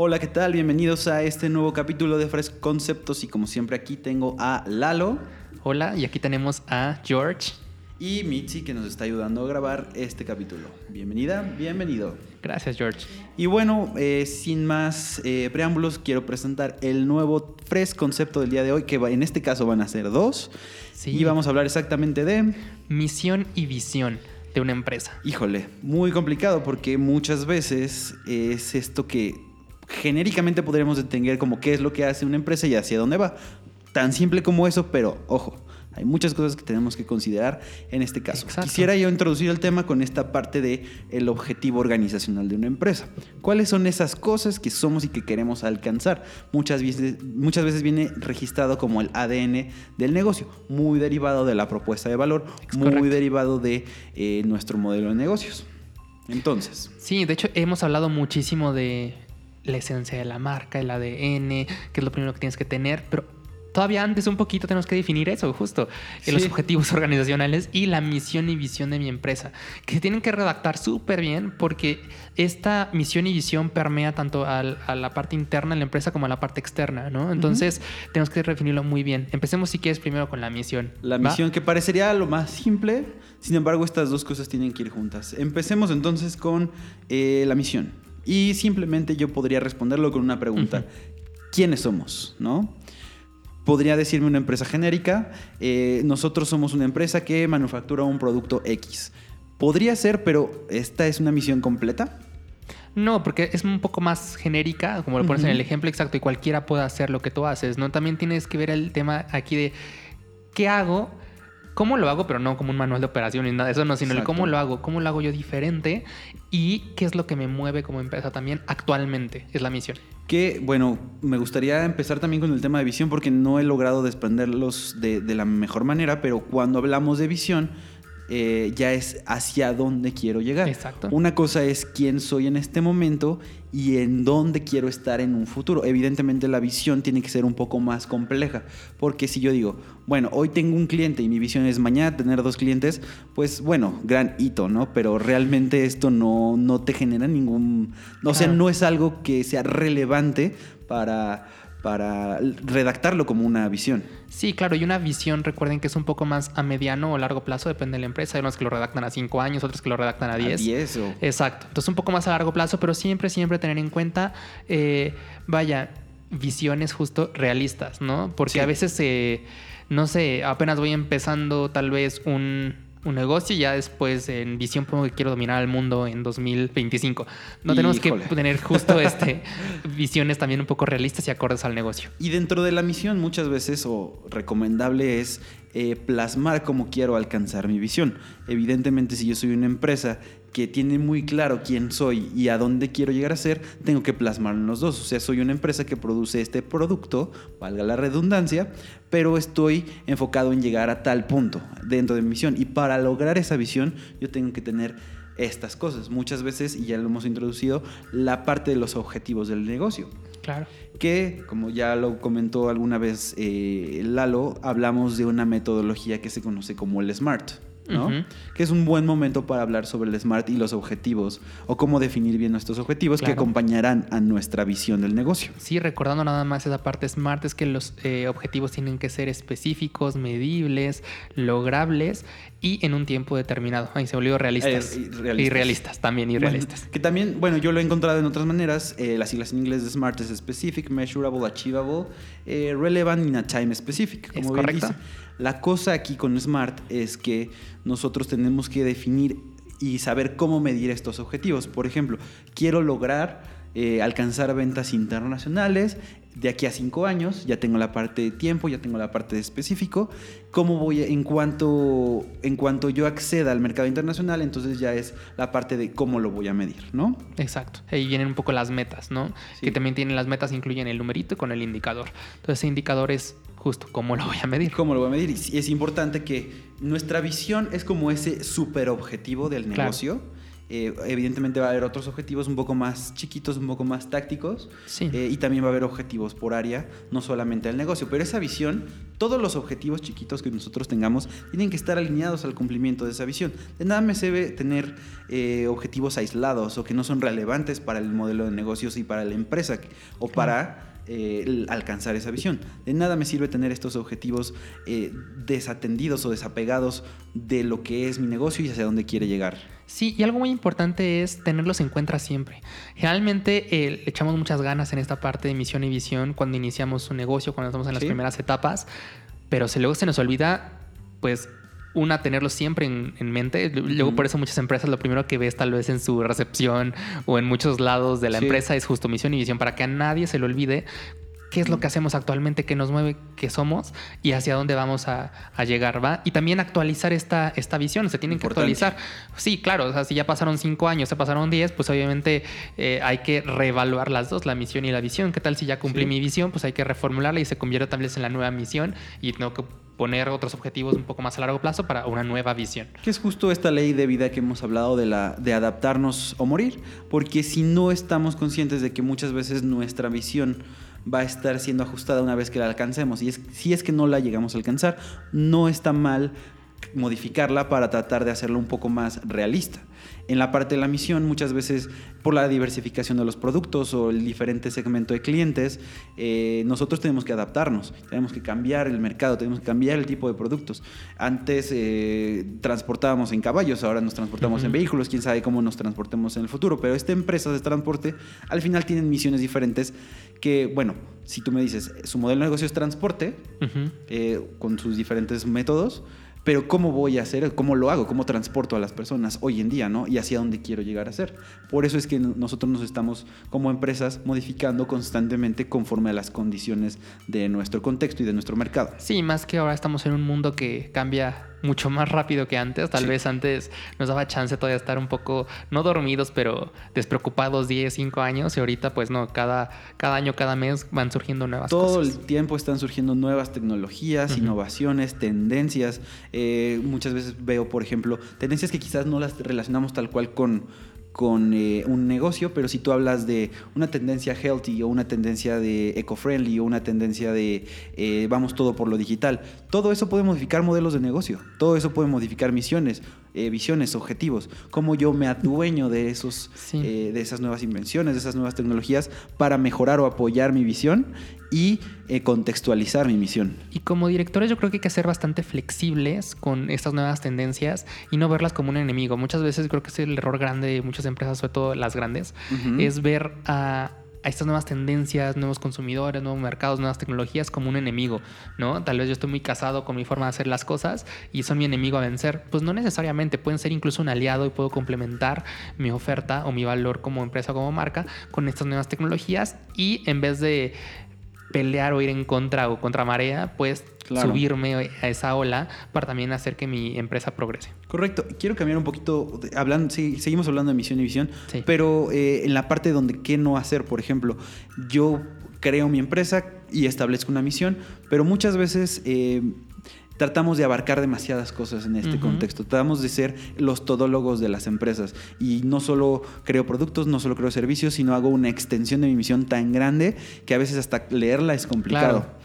Hola, ¿qué tal? Bienvenidos a este nuevo capítulo de Fresh Conceptos y como siempre aquí tengo a Lalo Hola, y aquí tenemos a George. y Mitzi que nos está ayudando a grabar este capítulo. Bienvenida, bienvenido. Gracias, George. Y bueno, eh, sin más eh, preámbulos, quiero presentar el nuevo Fresh Concepto del día de hoy, que en este caso van a ser dos. Sí. Y vamos a hablar exactamente de... Misión y visión de una empresa. Híjole, muy complicado porque muchas veces es esto que genéricamente podríamos entender como qué es lo que hace una empresa y hacia dónde va. Tan simple como eso, pero ojo, hay muchas cosas que tenemos que considerar en este caso. Exacto. Quisiera yo introducir el tema con esta parte de el objetivo organizacional de una empresa. ¿Cuáles son esas cosas que somos y que queremos alcanzar? Muchas veces, muchas veces viene registrado como el ADN del negocio, muy derivado de la propuesta de valor, Es muy correcto. derivado de eh, nuestro modelo de negocios. Entonces, Sí, de hecho hemos hablado muchísimo de la esencia de la marca, el ADN, que es lo primero que tienes que tener, pero todavía antes un poquito tenemos que definir eso, justo, los objetivos organizacionales y la misión y visión de mi empresa, que se tienen que redactar súper bien porque esta misión y visión permea tanto al- a la parte interna de la empresa como a la parte externa, ¿no? Entonces tenemos que definirlo muy bien. Empecemos si quieres primero con la misión. la ¿va? misión que parecería lo más simple, sin embargo estas dos cosas tienen que ir juntas. Empecemos entonces con eh, la misión. Y simplemente yo podría responderlo con una pregunta. ¿Quiénes somos? ¿No? Podría decirme una empresa genérica, eh, nosotros somos una empresa que manufactura un producto X. Podría ser, pero ¿esta es una misión completa? No, porque es un poco más genérica, como lo pones en el ejemplo exacto, y cualquiera puede hacer lo que tú haces, ¿no? También tienes que ver el tema aquí de qué hago, cómo lo hago, pero no como un manual de operaciones, nada de eso, no, sino el cómo lo hago, cómo lo hago yo diferente y qué es lo que me mueve como empresa también actualmente, es la misión. Que, bueno, me gustaría empezar también con el tema de visión porque no he logrado desprenderlos de, de la mejor manera, pero cuando hablamos de visión, eh, ya es hacia dónde quiero llegar. Exacto. Una cosa es quién soy en este momento y en dónde quiero estar en un futuro. Evidentemente la visión tiene que ser un poco más compleja, porque si yo digo, bueno, hoy tengo un cliente y mi visión es mañana tener dos clientes, pues bueno, gran hito, ¿no? Pero realmente esto no, no te genera ningún... O sea, no es algo que sea relevante para, para redactarlo como una visión. Sí, claro, y una visión, recuerden que es un poco más a mediano o largo plazo, depende de la empresa. Hay unos que lo redactan a 5 años, otros que lo redactan a 10. 10 o... Exacto. Entonces un poco más a largo plazo, pero siempre, siempre tener en cuenta, eh, vaya, visiones justo realistas, ¿no? Porque Sí. a veces, eh, no sé, apenas voy empezando tal vez un, un negocio y ya después en visión pongo que quiero dominar el mundo en 2025. No tenemos Híjole. que tener justo este visiones también un poco realistas y acordes al negocio. Y dentro de la misión muchas veces o recomendable es eh, plasmar cómo quiero alcanzar mi visión. Evidentemente si yo soy una empresa que tiene muy claro quién soy y a dónde quiero llegar a ser, tengo que plasmarlo en los dos. O sea, soy una empresa que produce este producto, valga la redundancia, pero estoy enfocado en llegar a tal punto dentro de mi misión. Y para lograr esa visión yo tengo que tener estas cosas. Muchas veces, y ya lo hemos introducido, la parte de los objetivos del negocio Claro. que, como ya lo comentó alguna vez eh, Lalo, hablamos de una metodología que se conoce como el SMART, ¿no? Que es un buen momento para hablar sobre el SMART y los objetivos, o cómo definir bien nuestros objetivos que acompañarán a nuestra visión del negocio. Sí, recordando nada más esa parte smart, es que los eh, objetivos tienen que ser específicos, medibles, logrables y en un tiempo determinado. Ahí se volvió realistas. Eh, y realistas. Y realistas, también, y realistas. Bueno, que también, bueno, yo lo he encontrado en otras maneras. eh, las siglas en inglés de SMART es Specific, Measurable, Achievable, eh, Relevant y a Time Specific. Es Como bien correcto. dice. La cosa aquí con SMART es que nosotros tenemos que definir y saber cómo medir estos objetivos. Por ejemplo, quiero lograr eh, alcanzar ventas internacionales de aquí a cinco años. Ya tengo la parte de tiempo, ya tengo la parte de específico. ¿Cómo voy en cuanto en cuanto yo acceda al mercado internacional? Entonces ya es la parte de cómo lo voy a medir, ¿no? Exacto. Ahí vienen un poco las metas, ¿no? Sí. Que también tienen las metas, incluyen el numerito con el indicador. Entonces, ese indicador es justo cómo lo voy a medir. ¿Cómo lo voy a medir? Y es importante que nuestra visión es como ese super objetivo del Claro. Eh, evidentemente va a haber otros objetivos un poco más chiquitos, un poco más tácticos. Sí. Eh, y también va a haber objetivos por área, no solamente el negocio. Pero esa visión, todos los objetivos chiquitos que nosotros tengamos, tienen que estar alineados al cumplimiento de esa visión. De nada me sirve tener eh, objetivos aislados o que no son relevantes para el modelo de negocios y para la empresa o para eh, alcanzar esa visión. De nada me sirve tener estos objetivos eh, desatendidos o desapegados de lo que es mi negocio y hacia dónde quiere llegar. Sí, y algo muy importante es tenerlos en cuenta siempre. Generalmente eh, le echamos muchas ganas en esta parte de misión y visión cuando iniciamos un negocio, cuando estamos en las Sí. primeras etapas, pero se, luego se nos olvida, pues, una, tenerlo siempre en, en mente. Luego, por eso muchas empresas lo primero que ves tal vez en su recepción o en muchos lados de la Sí. empresa es justo misión y visión para que a nadie se le olvide qué es lo que hacemos actualmente, qué nos mueve, qué somos y hacia dónde vamos a, a llegar, ¿va? Y también actualizar esta, esta visión, se tienen que actualizar. Sí, claro, o sea, si ya pasaron cinco años, se pasaron diez, pues obviamente eh, hay que reevaluar las dos, la misión y la visión. ¿Qué tal si ya cumplí Sí. mi visión? Pues hay que reformularla y se convierte tal vez en la nueva misión y tengo que poner otros objetivos un poco más a largo plazo para una nueva visión. Que es justo esta ley de vida que hemos hablado de, la, de adaptarnos o morir, porque si no estamos conscientes de que muchas veces nuestra visión va a estar siendo ajustada una vez que la alcancemos, y es, si es que no la llegamos a alcanzar, no está mal modificarla para tratar de hacerlo un poco más realista. En la parte de la misión, muchas veces por la diversificación de los productos o el diferente segmento de clientes, eh, nosotros tenemos que adaptarnos, tenemos que cambiar el mercado, tenemos que cambiar el tipo de productos. Antes eh, transportábamos en caballos, ahora nos transportamos en Ujú. vehículos, quién sabe cómo nos transportemos en el futuro, pero esta empresa de transporte al final tienen misiones diferentes que, bueno, si tú me dices, su modelo de negocio es transporte, Ujú. eh, con sus diferentes métodos, pero ¿cómo voy a hacer? ¿Cómo lo hago? ¿Cómo transporto a las personas hoy en día? ¿no? Y hacia dónde quiero llegar a ser. Por eso es que nosotros nos estamos como empresas modificando constantemente conforme a las condiciones de nuestro contexto y de nuestro mercado. Sí, más que ahora estamos en un mundo que cambia mucho más rápido que antes. Tal Sí. vez antes nos daba chance todavía de estar un poco, no dormidos, pero despreocupados 10, 5 años. Y ahorita, pues no, cada, cada año, cada mes van surgiendo nuevas Todo cosas. el tiempo están surgiendo nuevas tecnologías, innovaciones, tendencias. Eh, muchas veces veo, por ejemplo, tendencias que quizás no las relacionamos tal cual con, con eh, un negocio, pero si tú hablas de una tendencia healthy o una tendencia de eco-friendly o una tendencia de eh, vamos todo por lo digital, todo eso puede modificar modelos de negocio, todo eso puede modificar misiones, eh, visiones, objetivos, cómo yo me adueño de, esos, Sí. eh, de esas nuevas invenciones, de esas nuevas tecnologías para mejorar o apoyar mi visión y eh, contextualizar mi misión. Y como directores yo creo que hay que ser bastante flexibles con estas nuevas tendencias y no verlas como un enemigo. Muchas veces creo que es el error grande de muchas empresas, sobre todo las grandes, es ver a, a estas nuevas tendencias, nuevos consumidores, nuevos mercados, nuevas tecnologías como un enemigo, ¿no? Tal vez yo estoy muy casado con mi forma de hacer las cosas y son mi enemigo a vencer. Pues no necesariamente, pueden ser incluso un aliado y puedo complementar mi oferta o mi valor como empresa, como marca, con estas nuevas tecnologías y en vez de pelear o ir en contra o contra marea, pues Claro. subirme a esa ola para también hacer que mi empresa progrese. Correcto. Quiero cambiar un poquito, hablando, sí, seguimos hablando de misión y visión, Sí. pero eh, en la parte donde qué no hacer, por ejemplo, yo creo mi empresa y establezco una misión, pero muchas veces eh, tratamos de abarcar demasiadas cosas en este contexto. Tratamos de ser los todólogos de las empresas y no solo creo productos, no solo creo servicios, sino hago una extensión de mi misión tan grande que a veces hasta leerla es complicado. Claro.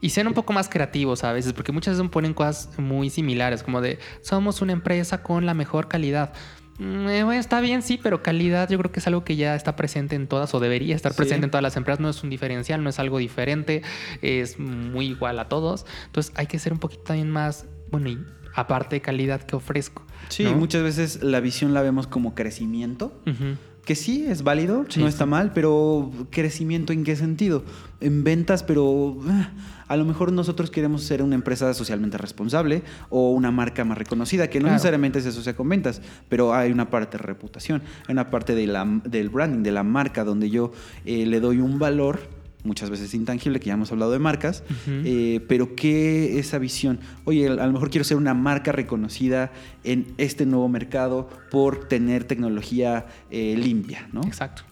Y sean un poco más creativos a veces, porque muchas veces ponen cosas muy similares, como de somos una empresa con la mejor calidad. Mm, eh, bueno, está bien, sí, pero calidad yo creo que es algo que ya está presente en todas o debería estar Sí. presente en todas las empresas. No es un diferencial, no es algo diferente, es muy igual a todos. Entonces hay que ser un poquito también más, bueno, y aparte de calidad que ofrezco. Sí, ¿no? muchas veces la visión la vemos como crecimiento. Ujú. Que sí, es válido, Sí, no sí. está mal, pero crecimiento en qué sentido? En ventas, pero ah, a lo mejor nosotros queremos ser una empresa socialmente responsable o una marca más reconocida, que no Claro. necesariamente se asocia con ventas, pero hay una parte de reputación, hay una parte de la, del branding, de la marca, donde yo eh, le doy un valor muchas veces intangible, que ya hemos hablado de marcas, eh, pero ¿qué esa visión? Oye, a lo mejor quiero ser una marca reconocida en este nuevo mercado por tener tecnología eh, limpia, ¿no? Exacto.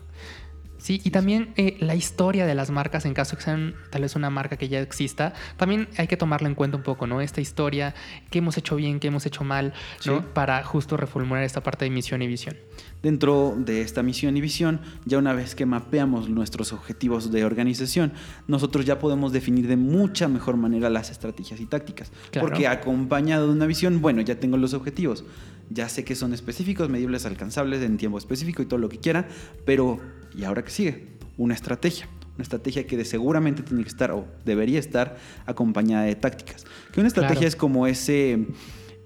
Sí, y también eh, la historia de las marcas, en caso que sean tal vez una marca que ya exista, también hay que tomarla en cuenta un poco, ¿no? Esta historia, qué hemos hecho bien, qué hemos hecho mal, ¿no? Sí. Para justo reformular esta parte de misión y visión. Dentro de esta misión y visión, ya una vez que mapeamos nuestros objetivos de organización, nosotros ya podemos definir de mucha mejor manera las estrategias y tácticas. Claro. Porque acompañado de una visión, bueno, ya tengo los objetivos, ya sé que son específicos, medibles, alcanzables en tiempo específico y todo lo que quiera, pero ¿y ahora qué sigue? Una estrategia. Una estrategia que de seguramente tiene que estar o debería estar acompañada de tácticas. Que una estrategia Claro. es como ese,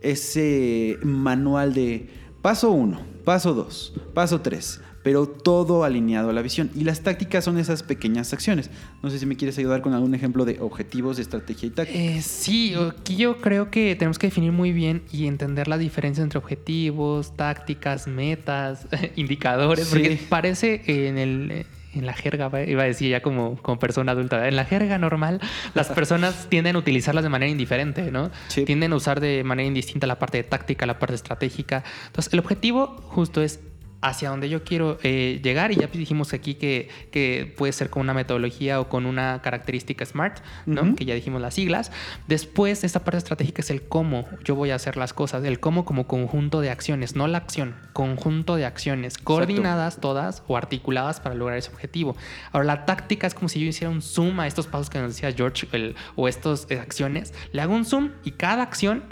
ese manual de paso 1, paso 2, paso 3, pero todo alineado a la visión. Y las tácticas son esas pequeñas acciones. No sé si me quieres ayudar con algún ejemplo de objetivos, de estrategia y táctica. Eh, sí, aquí yo creo que tenemos que definir muy bien y entender la diferencia entre objetivos, tácticas, metas, indicadores, Sí. porque parece en el en la jerga, iba a decir ya como, como persona adulta, en la jerga normal las personas tienden a utilizarlas de manera indiferente, ¿no? Sí. Tienden a usar de manera indistinta la parte de táctica, la parte estratégica. Entonces, el objetivo justo es hacia donde yo quiero eh, llegar y ya dijimos aquí que, que puede ser con una metodología o con una característica SMART, ¿no? Que ya dijimos las siglas. Después, esta parte estratégica es el cómo yo voy a hacer las cosas, el cómo como conjunto de acciones, no la acción, conjunto de acciones coordinadas todas o articuladas para lograr ese objetivo. Ahora, la táctica es como si yo hiciera un zoom a estos pasos que nos decía George el- o estas eh, acciones, le hago un zoom y cada acción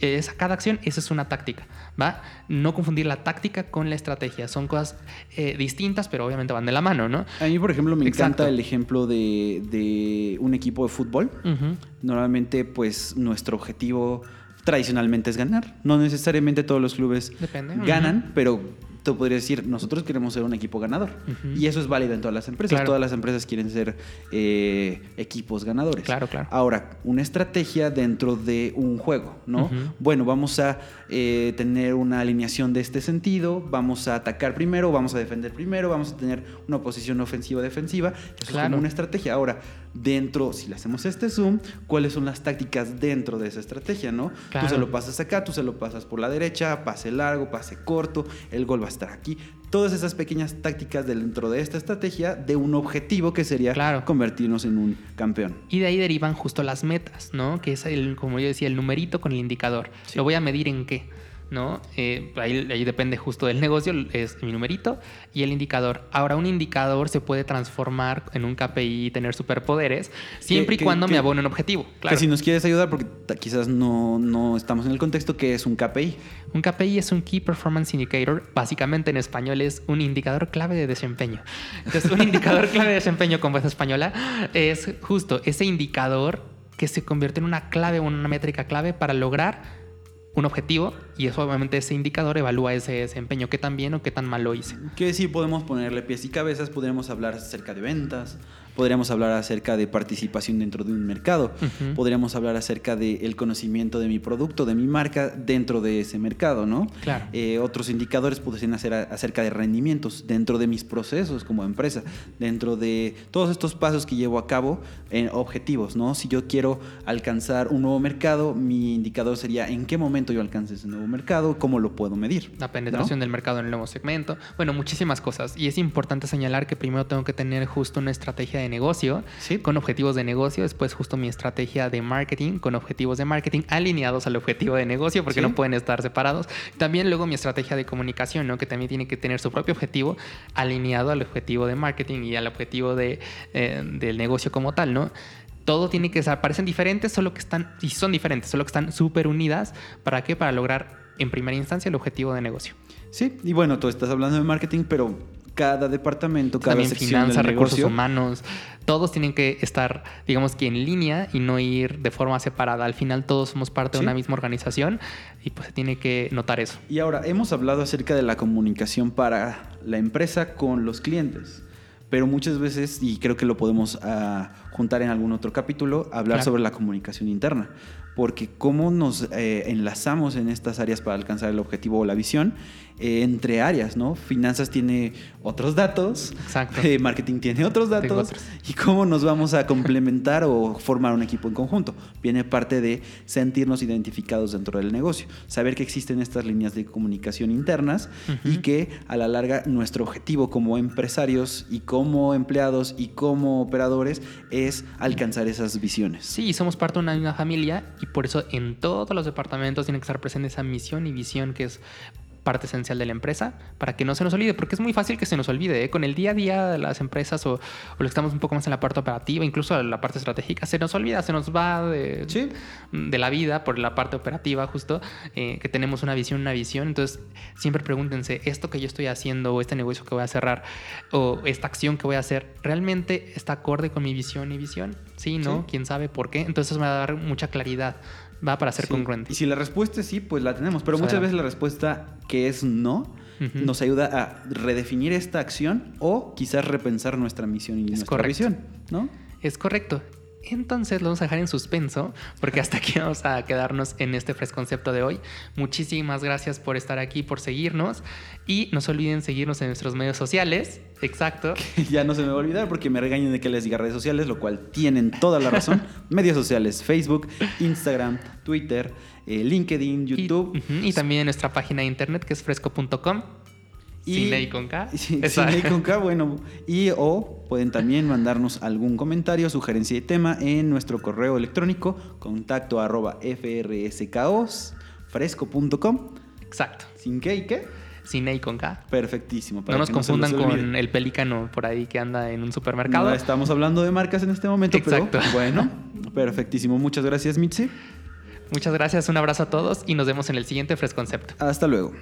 esa, cada acción, esa es una táctica, ¿va? No confundir la táctica con la estrategia. Son cosas eh, distintas, pero obviamente van de la mano, ¿no? A mí, por ejemplo, me Exacto. encanta el ejemplo de, de un equipo de fútbol. Normalmente, pues, nuestro objetivo tradicionalmente es ganar. No necesariamente todos los clubes Depende. ganan, pero te podría decir, nosotros queremos ser un equipo ganador. Y eso es válido en todas las empresas. Claro. Todas las empresas quieren ser eh, equipos ganadores. Claro, claro. Ahora, una estrategia dentro de un juego, ¿no? Bueno, vamos a eh, tener una alineación de este sentido, vamos a atacar primero, vamos a defender primero, vamos a tener una posición ofensiva-defensiva. Eso es como una estrategia. Ahora, dentro, si le hacemos este zoom, ¿cuáles son las tácticas dentro de esa estrategia, no? Claro. Tú se lo pasas acá, tú se lo pasas por la derecha, pase largo, pase corto, el gol va a estar aquí. Todas esas pequeñas tácticas dentro de esta estrategia de un objetivo que sería Claro. convertirnos en un campeón. Y de ahí derivan justo las metas, ¿no? Que es, el, como yo decía, el numerito con el indicador. Sí. Lo voy a medir en qué, ¿no? Eh, ahí, ahí depende justo del negocio, es mi numerito y el indicador. Ahora, un indicador se puede transformar en un KPI y tener superpoderes siempre y que- cuando que- me abone un objetivo. Claro. Que si nos quieres ayudar, porque quizás no, no estamos en el contexto, que es un KPI. Un KPI es un Key Performance Indicator, básicamente en español es un indicador clave de desempeño. Entonces, un indicador clave de desempeño con voz española es justo ese indicador que se convierte en una clave una métrica clave para lograr un objetivo y eso obviamente ese indicador evalúa ese desempeño, qué tan bien o qué tan mal lo hice. Que sí podemos ponerle pies y cabezas, podríamos hablar acerca de ventas, podríamos hablar acerca de participación dentro de un mercado, Ujú. podríamos hablar acerca del conocimiento de mi producto, de mi marca dentro de ese mercado, ¿no? Claro. Eh, otros indicadores podrían ser a- acerca de rendimientos dentro de mis procesos como empresa, dentro de todos estos pasos que llevo a cabo en objetivos, ¿no? Si yo quiero alcanzar un nuevo mercado, mi indicador sería en qué momento yo alcance ese nuevo mercado, cómo lo puedo medir. La penetración ¿no? del mercado en el nuevo segmento. Bueno, muchísimas cosas. Y es importante señalar que primero tengo que tener justo una estrategia de negocio Sí. con objetivos de negocio. Después justo mi estrategia de marketing con objetivos de marketing alineados al objetivo de negocio porque Sí. no pueden estar separados. También luego mi estrategia de comunicación, ¿no? que también tiene que tener su propio objetivo alineado al objetivo de marketing y al objetivo de, eh, del negocio como tal, ¿no? Todo tiene que ser, parecen diferentes, solo que están, y son diferentes, solo que están súper unidas. ¿Para qué? Para lograr en primera instancia el objetivo de negocio. Sí, y bueno, tú estás hablando de marketing, pero cada departamento, cada También sección finanzas, recursos negocio, humanos, todos tienen que estar, digamos que en línea y no ir de forma separada. Al final todos somos parte Sí. de una misma organización y pues se tiene que notar eso. Y ahora, hemos hablado acerca de la comunicación para la empresa con los clientes, pero muchas veces, y creo que lo podemos ah, juntar en algún otro capítulo, hablar Claro. sobre la comunicación interna. porque cómo nos eh, enlazamos en estas áreas para alcanzar el objetivo o la visión eh, entre áreas, ¿no? Finanzas tiene otros datos, Exacto. eh, marketing tiene otros datos otros. y cómo nos vamos a complementar o formar un equipo en conjunto. Viene parte de sentirnos identificados dentro del negocio, saber que existen estas líneas de comunicación internas y que a la larga nuestro objetivo como empresarios y como empleados y como operadores es alcanzar esas visiones. Sí, somos parte de una misma familia y por eso en todos los departamentos tiene que estar presente esa misión y visión que es parte esencial de la empresa para que no se nos olvide, porque es muy fácil que se nos olvide. ¿eh? Con el día a día de las empresas o, o lo que estamos un poco más en la parte operativa, incluso la parte estratégica, se nos olvida, se nos va de, Sí. de la vida por la parte operativa justo, eh, que tenemos una visión, una visión. Entonces, siempre pregúntense, esto que yo estoy haciendo o este negocio que voy a cerrar o esta acción que voy a hacer, ¿realmente está acorde con mi visión y visión? Sí, ¿no? Sí. ¿Quién sabe por qué? Entonces me va a dar mucha claridad, va para ser Sí. congruente. Y si la respuesta es sí, pues la tenemos. Pero Pues muchas veces la respuesta que es no nos ayuda a redefinir esta acción o quizás repensar nuestra misión y nuestra correcto. visión, ¿no? Es correcto. Entonces lo vamos a dejar en suspenso porque hasta aquí vamos a quedarnos en este fresco concepto de hoy. Muchísimas gracias por estar aquí, por seguirnos y no se olviden seguirnos en nuestros medios sociales. Exacto. ya no se me va a olvidar porque me regañan de que les diga redes sociales, lo cual tienen toda la razón. Medios sociales, Facebook, Instagram, Twitter, eh, LinkedIn, Y, YouTube. ujú, y también nuestra página de internet que es fresco.com. Y- Sin E y con K. Sí, sin E y con K, bueno. Y o pueden también mandarnos algún comentario, sugerencia de tema en nuestro correo electrónico contacto arroba fresco.com Exacto. sin qué y qué. Sin E y con K. Perfectísimo. No nos confundan con el pelícano por ahí que anda en un supermercado. No estamos hablando de marcas en este momento, Exacto. pero bueno, perfectísimo. Muchas gracias, Mitzi. Muchas gracias, un abrazo a todos y nos vemos en el siguiente Fresconcepto. Hasta luego.